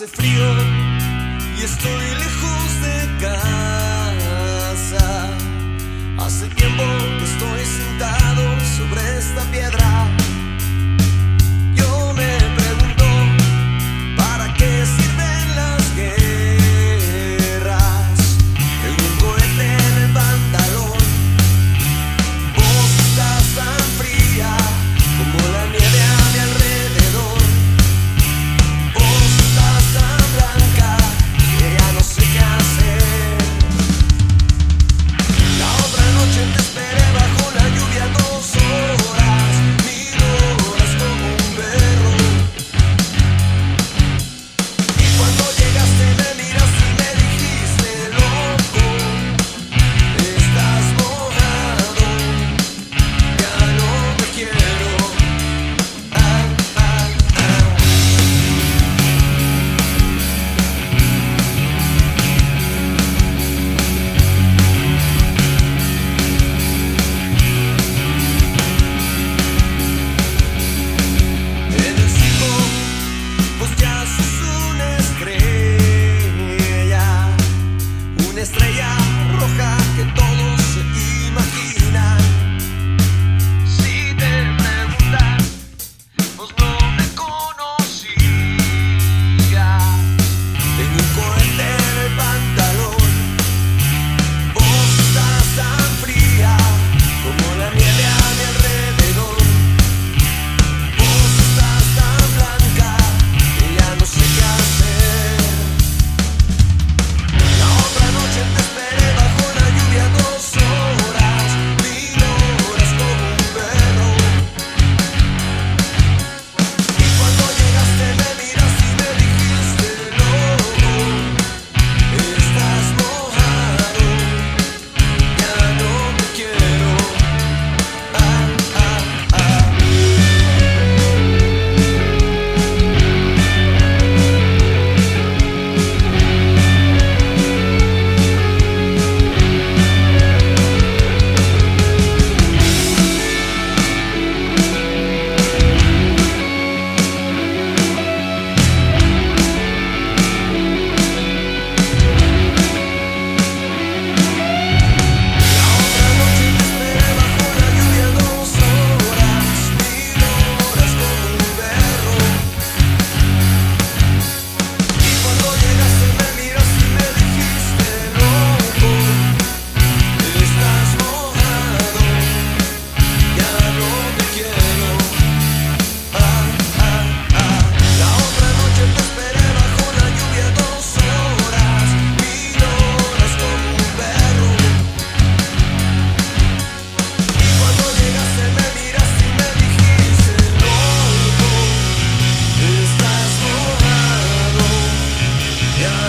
Hace frío y estoy lejos de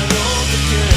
I know the